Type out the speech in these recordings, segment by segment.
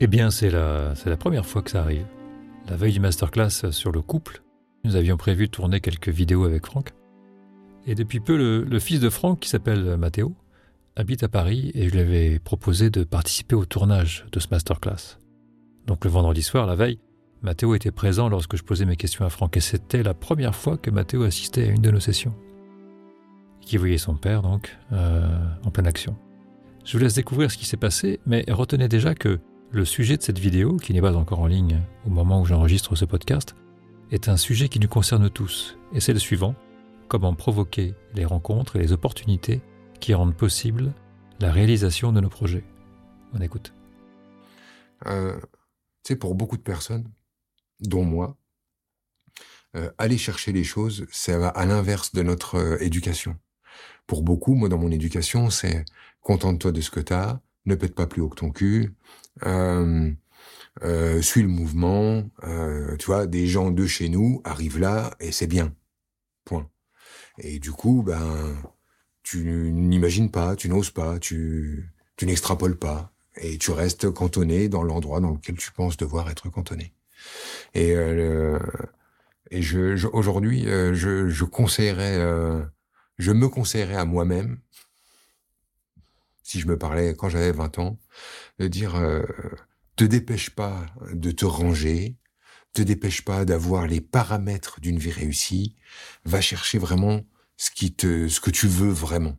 Eh bien, c'est la, c'est la première fois que ça arrive. La veille du masterclass sur le couple, nous avions prévu de tourner quelques vidéos avec Franck. Et depuis peu, le, fils de Franck, qui s'appelle Mathéo, habite à Paris et je lui avais proposé de participer au tournage de ce masterclass. Donc le vendredi soir, la veille, Mathéo était présent lorsque je posais mes questions à Franck et c'était la première fois que Mathéo assistait à une de nos sessions. Qui voyait son père donc euh, en pleine action. Je vous laisse découvrir ce qui s'est passé, mais retenez déjà que le sujet de cette vidéo, qui n'est pas encore en ligne au moment où j'enregistre ce podcast, est un sujet qui nous concerne tous, et c'est le suivant, comment provoquer les rencontres et les opportunités qui rendent possible la réalisation de nos projets. On écoute. Euh, tu sais, pour beaucoup de personnes, dont moi, euh, aller chercher les choses, c'est à l'inverse de notre euh, éducation. Pour beaucoup, moi, dans mon éducation, c'est contente-toi de ce que t'as, ne pète pas plus haut que ton cul, suis le mouvement, euh, tu vois, des gens de chez nous arrivent là et c'est bien. Point. Et du coup, ben, tu n'imagines pas, tu n'oses pas, tu, tu n'extrapoles pas et tu restes cantonné dans l'endroit dans lequel tu penses devoir être cantonné. Et, euh, et je, je aujourd'hui, euh, je, je conseillerais, euh, je me conseillerais à moi-même, si je me parlais quand j'avais 20 ans, de dire euh, te dépêche pas de te ranger, te dépêche pas d'avoir les paramètres d'une vie réussie, va chercher vraiment ce qui te, ce que tu veux vraiment.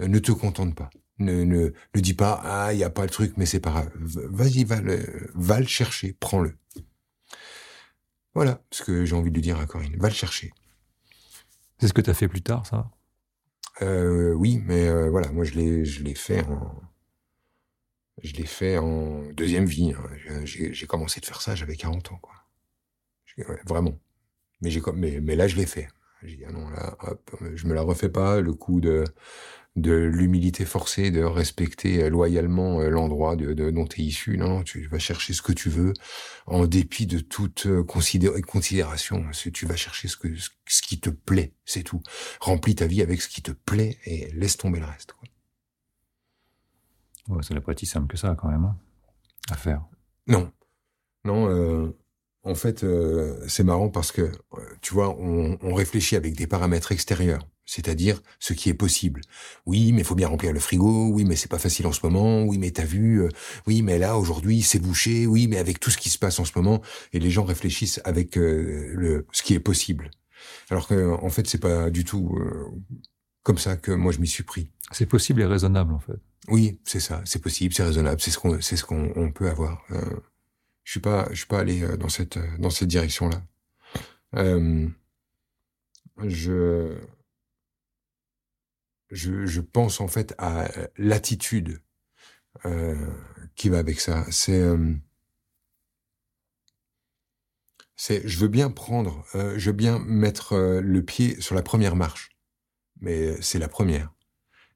Euh, ne te contente pas. Ne, ne, ne dis pas ah il y a pas le truc mais c'est pas grave. Vas-y va le, va le chercher, prends-le. Voilà ce que j'ai envie de dire à Corinne. Va le chercher. C'est ce que tu as fait plus tard, ça? Euh, Oui, mais euh, voilà, moi je l'ai, je l'ai fait en, je l'ai fait en deuxième vie. Hein. J'ai, commencé de faire ça, j'avais 40 ans, quoi. Vraiment. Mais j'ai, mais, mais là je l'ai fait. J'ai dit ah non là, hop, je me la refais pas. Le coup de de l'humilité forcée, de respecter loyalement euh, l'endroit de, de, dont tu es issu. Non, tu vas chercher ce que tu veux, en dépit de toute euh, considé considération. Tu vas chercher ce, que, ce qui te plaît, c'est tout. Remplis ta vie avec ce qui te plaît et laisse tomber le reste. Ouais, ça n'est pas si simple que ça, quand même, hein, à faire. Non. Non, euh, en fait, euh, c'est marrant parce que, tu vois, on, on réfléchit avec des paramètres extérieurs c'est-à-dire ce qui est possible. Oui, mais il faut bien remplir le frigo. Oui, mais c'est pas facile en ce moment. Oui, mais t'as vu. Euh, oui, mais là aujourd'hui c'est bouché. Oui, mais avec tout ce qui se passe en ce moment, et les gens réfléchissent avec euh, le ce qui est possible. Alors que en fait c'est pas du tout euh, comme ça que moi je m'y suis pris. C'est possible et raisonnable en fait. Oui, c'est ça. C'est possible, c'est raisonnable. C'est ce qu'on c'est ce qu'on on peut avoir. Je suis pas je suis pas allé dans cette dans cette direction là. je je, je, pense en fait à l'attitude euh, qui va avec ça. C'est, euh, je veux bien prendre, euh, je veux bien mettre euh, le pied sur la première marche, mais c'est la première.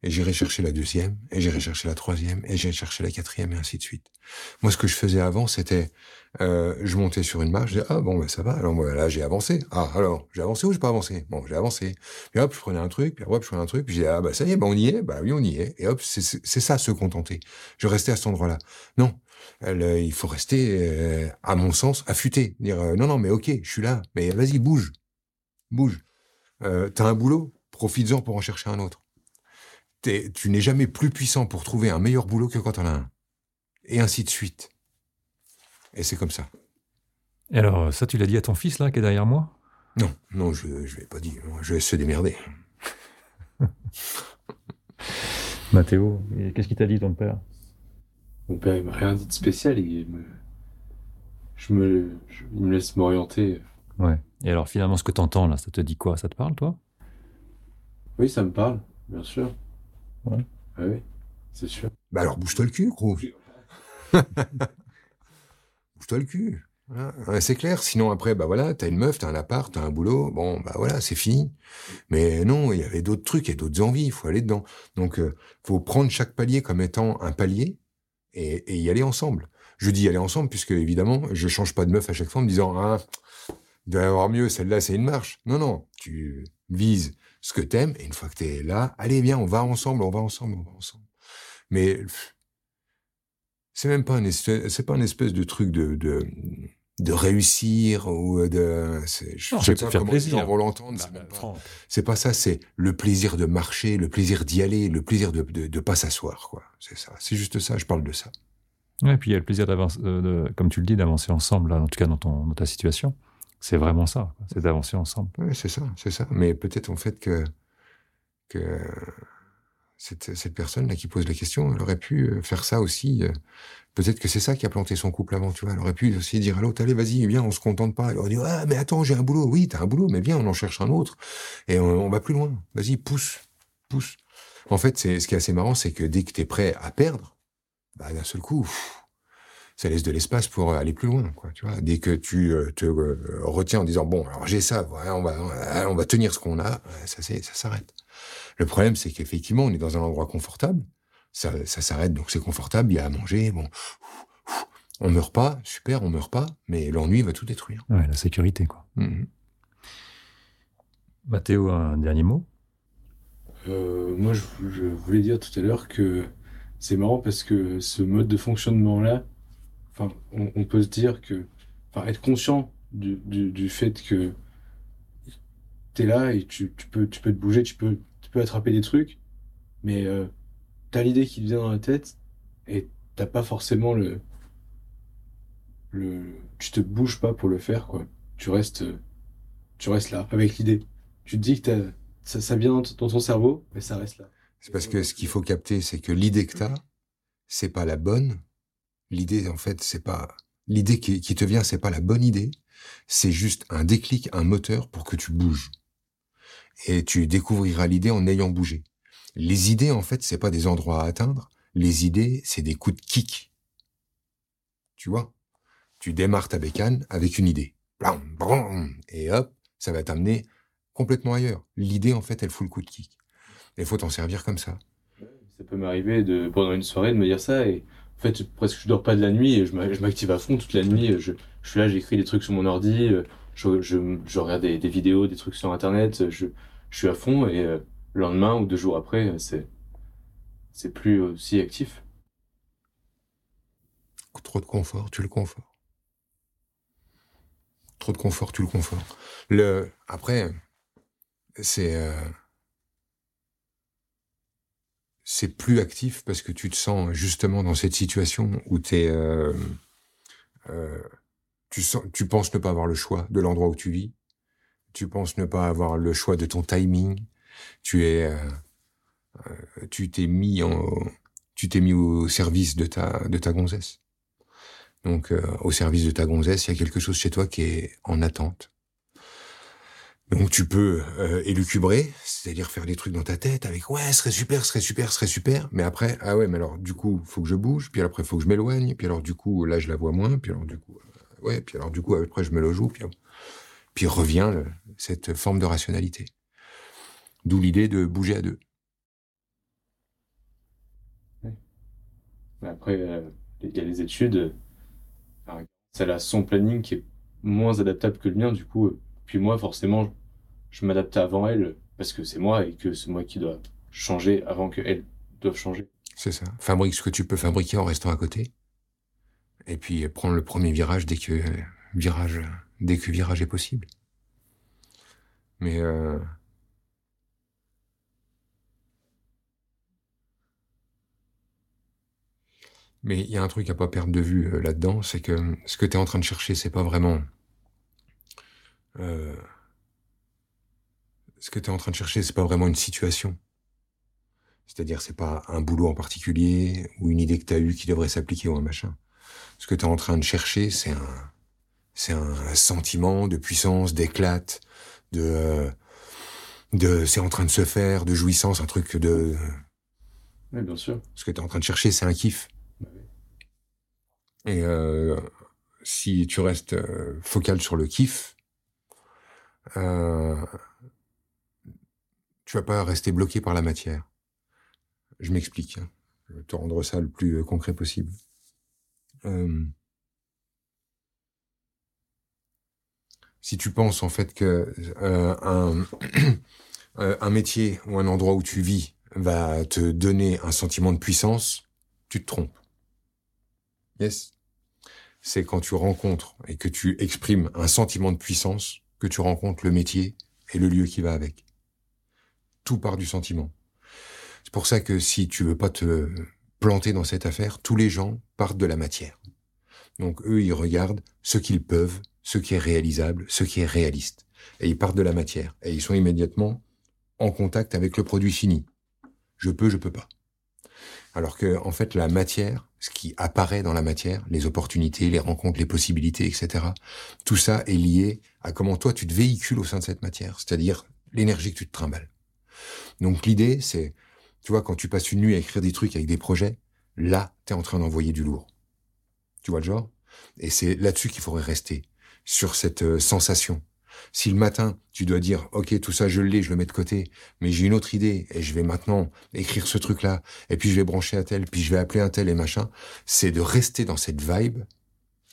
Et j'irai chercher la deuxième, et j'irai chercher la troisième, et j'irai chercher la quatrième, et ainsi de suite. Moi, ce que je faisais avant, c'était, euh, je montais sur une marche, je disais, ah bon, ben ça va, alors moi, là, j'ai avancé. Ah, alors, j'ai avancé ou j'ai pas avancé? Bon, j'ai avancé. Puis hop, je prenais un truc, puis hop, je prenais un truc, puis j'ai ah bah ça y est, bah on y est, bah oui, on y est. Et hop, c'est ça, se contenter. Je restais à cet endroit-là. Non, euh, il faut rester, euh, à mon sens, affûté. Dire, euh, non, non, mais ok, je suis là, mais vas-y, bouge. Bouge. Euh, T'as un boulot, profites-en pour en chercher un autre tu n'es jamais plus puissant pour trouver un meilleur boulot que quand t'en as un. Et ainsi de suite. Et c'est comme ça. Et alors, ça, tu l'as dit à ton fils, là, qui est derrière moi? Non, non, je ne l'ai pas dit. Je vais se démerder. Mathéo, qu'est-ce qu'il t'a dit, ton père? Mon père, il m'a rien dit de spécial. Il me, je me, je, il me laisse m'orienter. Ouais. Et alors, finalement, ce que t'entends, là, ça te dit quoi? Ça te parle, toi? Oui, ça me parle, bien sûr. Ouais. Ah oui, c'est sûr. Bah alors bouge-toi le cul, gros. bouge-toi le cul. Voilà. Ouais, c'est clair. Sinon après, bah voilà, t'as une meuf, t'as un appart, t'as un boulot. Bon, bah voilà, c'est fini. Mais non, il y avait d'autres trucs, il y a d'autres envies. Il faut aller dedans. Donc, euh, faut prendre chaque palier comme étant un palier et, et, y aller ensemble. Je dis y aller ensemble puisque évidemment, je change pas de meuf à chaque fois en me disant ah, il doit y avoir mieux. Celle-là, c'est une marche. Non, non, tu vises ce que t'aimes, et une fois que t'es là, allez, viens, on va ensemble, on va ensemble, on va ensemble. Mais c'est même pas un espèce, c'est pas un espèce de truc de, de, de réussir ou de. Je non, sais pas faire plaisir. vont l'entendre. Bah, bah, c'est pas, ça. C'est le plaisir de marcher, le plaisir d'y aller, le plaisir de, de, de pas s'asseoir. Quoi. C'est ça. C'est juste ça. Je parle de ça. Ouais, et puis il y a le plaisir d'avancer, euh, comme tu le dis, d'avancer ensemble. Là, en tout cas, dans, ton, dans ta situation. C'est vraiment ça. C'est d'avancer ensemble. Oui, c'est ça, c'est ça. Mais peut-être en fait que que cette, cette personne là qui pose la question, elle aurait pu euh, faire ça aussi. Euh, peut-être que c'est ça qui a planté son couple avant, tu vois. Elle aurait pu aussi dire à l'autre, allez, vas-y, viens, on se contente pas. Elle aurait dit, ah, mais attends, j'ai un boulot. Oui, t'as un boulot, mais viens, on en cherche un autre. Et on, va plus loin. Vas-y, pousse, pousse. En fait, c'est, ce qui est assez marrant, c'est que dès que t'es prêt à perdre, bah, d'un seul coup, ça laisse de l'espace pour aller plus loin, quoi, tu vois. Dès que tu euh, te retiens en disant, bon, alors j'ai ça, on va, on va tenir ce qu'on a, ça, ça s'arrête. Le problème, c'est qu'effectivement, on est dans un endroit confortable. Ça, ça s'arrête, donc c'est confortable. Il y a à manger. Bon, on meurt pas, super, on meurt pas, mais l'ennui va tout détruire. Ouais, la sécurité, quoi. Mmh Mathéo, un dernier mot? Euh, Moi, je, voulais dire tout à l'heure que c'est marrant parce que ce mode de fonctionnement-là, on, peut se dire que, être conscient du, fait que tu es là et tu, tu, peux, tu te bouger, tu peux tu attraper des trucs, mais euh, t'as l'idée qui te vient dans la tête et t'as pas forcément le, le, tu te bouges pas pour le faire quoi. Tu restes, tu restes là avec l'idée. Tu te dis que ça, vient dans, ton cerveau, mais ça reste là. C'est parce que ce qu'il faut capter, c'est que l'idée que t'as, c'est pas la bonne. L'idée, en fait, c'est pas l'idée qui, te vient, c'est pas la bonne idée. C'est juste un déclic, un moteur pour que tu bouges et tu découvriras l'idée en ayant bougé. Les idées, en fait, c'est pas des endroits à atteindre. Les idées, c'est des coups de kick. Tu vois? Tu démarres ta bécane avec une idée. Et hop, ça va t'amener complètement ailleurs. L'idée, en fait, elle fout le coup de kick. Il faut t'en servir comme ça. Ça peut m'arriver de pendant une soirée de me dire ça et en fait presque je dors pas de la nuit et je m'active à fond toute la nuit. Je, suis là, j'écris des trucs sur mon ordi, je, je, regarde des, vidéos, des trucs sur internet, je, je suis à fond et euh, le lendemain ou deux jours après, c'est, c'est plus aussi actif. Trop de confort, tu le confort. Trop de confort, tu le confort. Le, après, c'est, euh, c'est plus actif parce que tu te sens justement dans cette situation où t'es, euh, euh, tu, sens, tu penses ne pas avoir le choix de l'endroit où tu vis tu penses ne pas avoir le choix de ton timing, tu es, euh, euh, tu t'es mis en, tu t'es mis au service de ta, de ta gonzesse. Donc, euh, au service de ta gonzesse, il y a quelque chose chez toi qui est en attente. Donc tu peux euh, élucubrer, c'est-à-dire faire des trucs dans ta tête avec ouais, ce serait super, ce serait super, ce serait super, mais après ah ouais, mais alors du coup, faut que je bouge, puis après faut que je m'éloigne, puis alors du coup là je la vois moins, puis alors du coup ouais, puis alors du coup après je me le joue, puis puis revient cette forme de rationalité. D'où l'idée de bouger à deux. Après, euh, il y a les études. Elle a son planning qui est moins adaptable que le mien, du coup. Euh, puis moi, forcément, je m'adapte avant elle parce que c'est moi et que c'est moi qui dois changer avant qu'elle doive changer. C'est ça. Fabrique ce que tu peux fabriquer en restant à côté. Et puis prendre le premier virage dès que virage dès que virage est possible. Mais euh... Mais il y a un truc à pas perdre de vue euh, là-dedans, c'est que ce que tu es en train de chercher, c'est pas vraiment. Euh... Ce que tu es en train de chercher, c'est pas vraiment une situation. C'est-à-dire, c'est pas un boulot en particulier ou une idée que tu as eue qui devrait s'appliquer ou un machin. Ce que tu es en train de chercher, c'est un, c'est un sentiment de puissance, d'éclate, de, de, c'est en train de se faire, de jouissance, un truc de. Oui, bien sûr. Ce que tu es en train de chercher, c'est un kiff. Bah Et euh, si tu restes euh, focal sur le kiff, euh, tu vas pas rester bloqué par la matière. Je m'explique. Hein. Je vais te rendre ça le plus concret possible. Euh, si tu penses en fait que euh, un, euh, un métier ou un endroit où tu vis va te donner un sentiment de puissance, tu te trompes. Yes? C'est quand tu rencontres et que tu exprimes un sentiment de puissance que tu rencontres le métier et le lieu qui va avec. Tout part du sentiment. C'est pour ça que si tu veux pas te planter dans cette affaire, tous les gens partent de la matière. Donc eux, ils regardent ce qu'ils peuvent, ce qui est réalisable, ce qui est réaliste. Et ils partent de la matière. Et ils sont immédiatement en contact avec le produit fini. Je peux, je peux pas. Alors que, en fait, la matière, ce qui apparaît dans la matière, les opportunités, les rencontres, les possibilités, etc., tout ça est lié à comment toi tu te véhicules au sein de cette matière, c'est-à-dire l'énergie que tu te trimbales. Donc l'idée, c'est, tu vois, quand tu passes une nuit à écrire des trucs avec des projets, là, tu es en train d'envoyer du lourd. Tu vois le genre? Et c'est là-dessus qu'il faudrait rester, sur cette euh, sensation. Si le matin, tu dois dire, OK, tout ça, je l'ai, je le mets de côté, mais j'ai une autre idée, et je vais maintenant écrire ce truc-là, et puis je vais brancher un tel, puis je vais appeler un tel et machin, c'est de rester dans cette vibe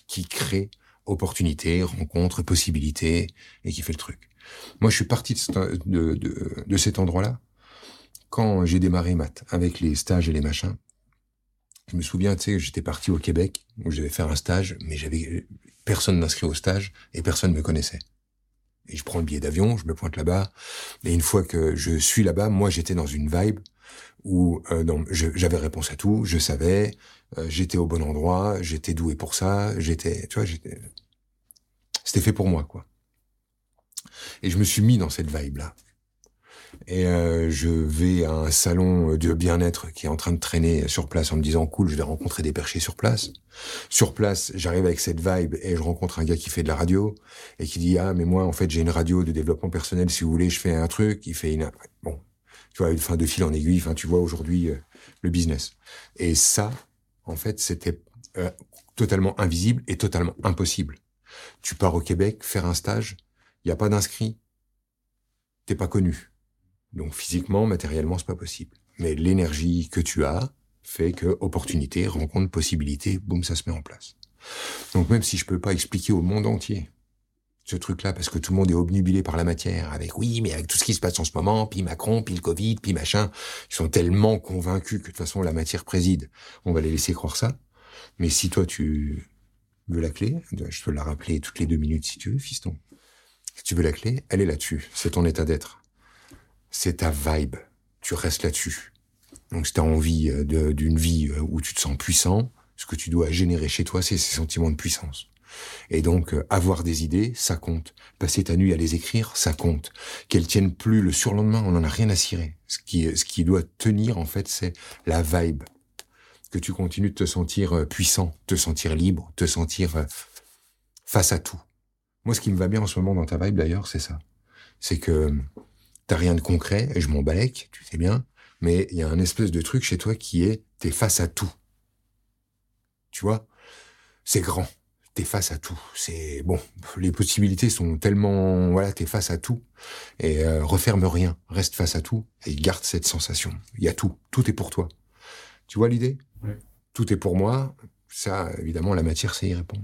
qui crée opportunités, rencontres, possibilités, et qui fait le truc. Moi, je suis parti de cet endroit-là quand j'ai démarré maths, avec les stages et les machins. Je me souviens, tu sais, j'étais parti au Québec, où je devais faire un stage, mais j'avais personne d'inscrit au stage, et personne ne me connaissait. Et je prends le billet d'avion, je me pointe là-bas. Et une fois que je suis là-bas, moi, j'étais dans une vibe où euh, j'avais réponse à tout, je savais, euh, j'étais au bon endroit, j'étais doué pour ça, j'étais, tu vois, j'étais, c'était fait pour moi, quoi. Et je me suis mis dans cette vibe-là. Et euh, je vais à un salon de bien-être qui est en train de traîner sur place en me disant cool, je vais rencontrer des perchés sur place. Sur place, j'arrive avec cette vibe et je rencontre un gars qui fait de la radio et qui dit ah mais moi en fait j'ai une radio de développement personnel si vous voulez je fais un truc. Il fait une bon tu vois une fin de fil en aiguille. Enfin tu vois aujourd'hui euh, le business. Et ça en fait c'était euh, totalement invisible et totalement impossible. Tu pars au Québec faire un stage, il y a pas d'inscrit, t'es pas connu donc physiquement, matériellement, c'est pas possible. Mais l'énergie que tu as fait que opportunité, rencontre, possibilité, boum, ça se met en place. Donc même si je peux pas expliquer au monde entier ce truc-là, parce que tout le monde est obnubilé par la matière, avec oui, mais avec tout ce qui se passe en ce moment, puis Macron, puis le Covid, puis machin, ils sont tellement convaincus que de toute façon la matière préside. On va les laisser croire ça. Mais si toi tu veux la clé, je peux la rappeler toutes les deux minutes si tu veux, fiston. Si tu veux la clé, elle est là-dessus. C'est ton état d'être c'est ta vibe. Tu restes là-dessus. Donc, si tu as envie euh, d'une vie euh, où tu te sens puissant, ce que tu dois générer chez toi, c'est ces sentiments de puissance. Et donc, euh, avoir des idées, ça compte. Passer ta nuit à les écrire, ça compte. Qu'elles tiennent plus le surlendemain, on n'en a rien à cirer. Ce qui, ce qui doit tenir, en fait, c'est la vibe. Que tu continues de te sentir puissant, te sentir libre, te sentir face à tout. Moi, ce qui me va bien en ce moment dans ta vibe, d'ailleurs, c'est ça. C'est que T'as rien de concret, et je m'en balèque, tu sais bien, mais il y a un espèce de truc chez toi qui est, t'es face à tout. Tu vois? C'est grand, t'es face à tout. C'est bon, les possibilités sont tellement, voilà, t'es face à tout, et euh, referme rien, reste face à tout, et garde cette sensation. Il y a tout, tout est pour toi. Tu vois l'idée? Tout est pour moi. Ça, évidemment, la matière, c'est y répondre.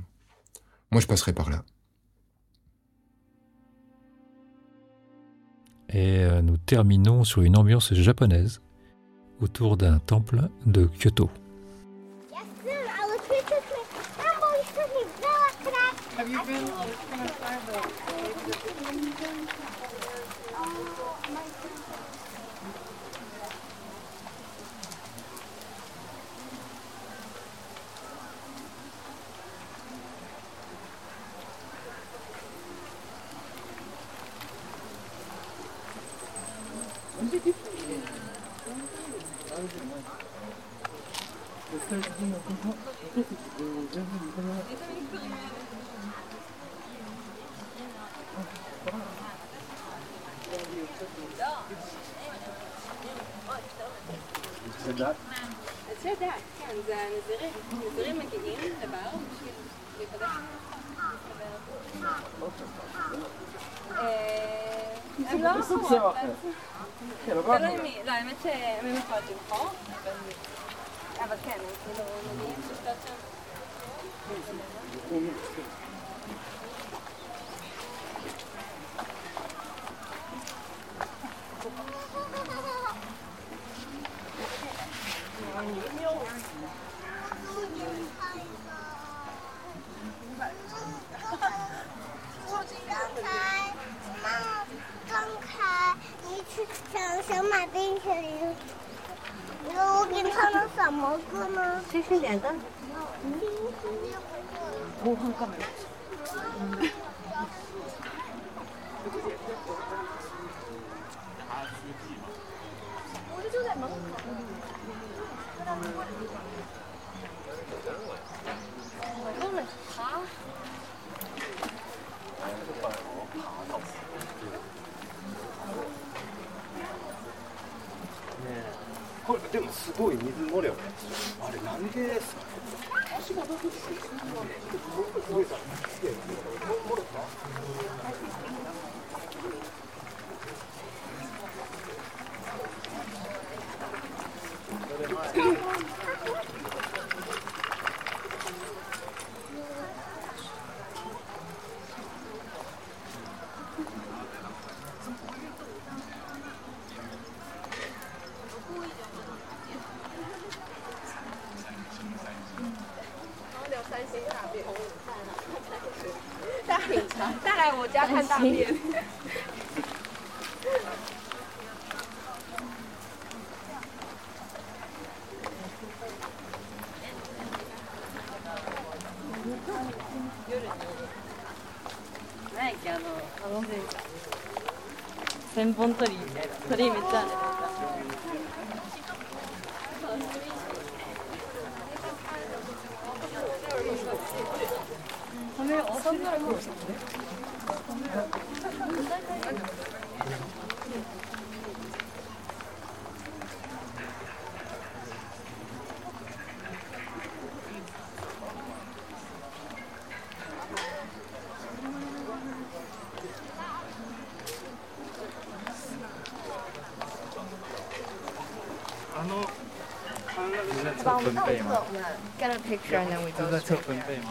Moi, je passerai par là. et euh, nous terminons sur une ambiance japonaise autour d'un temple de Kyoto. זה דת? זה דת, כן, זה הנזירים. הנזירים מגיעים לבר בשביל להיפגש. הם אה, לא נכון, אחרות, תלוי מי, לא, האמת שהם יכולות לבחור, אבל כן, הם כאילו מגיעים לשתות שם. 我放干了。我这就在门口。でもすごい水漏れよあれなんでですか？家看大便。あのあの辺千本鳥みたいな鳥めっちゃあるカメラ遊んだらもうあの観覧車把我们到一个，我们 get a picture and then we go. 在测分贝吗？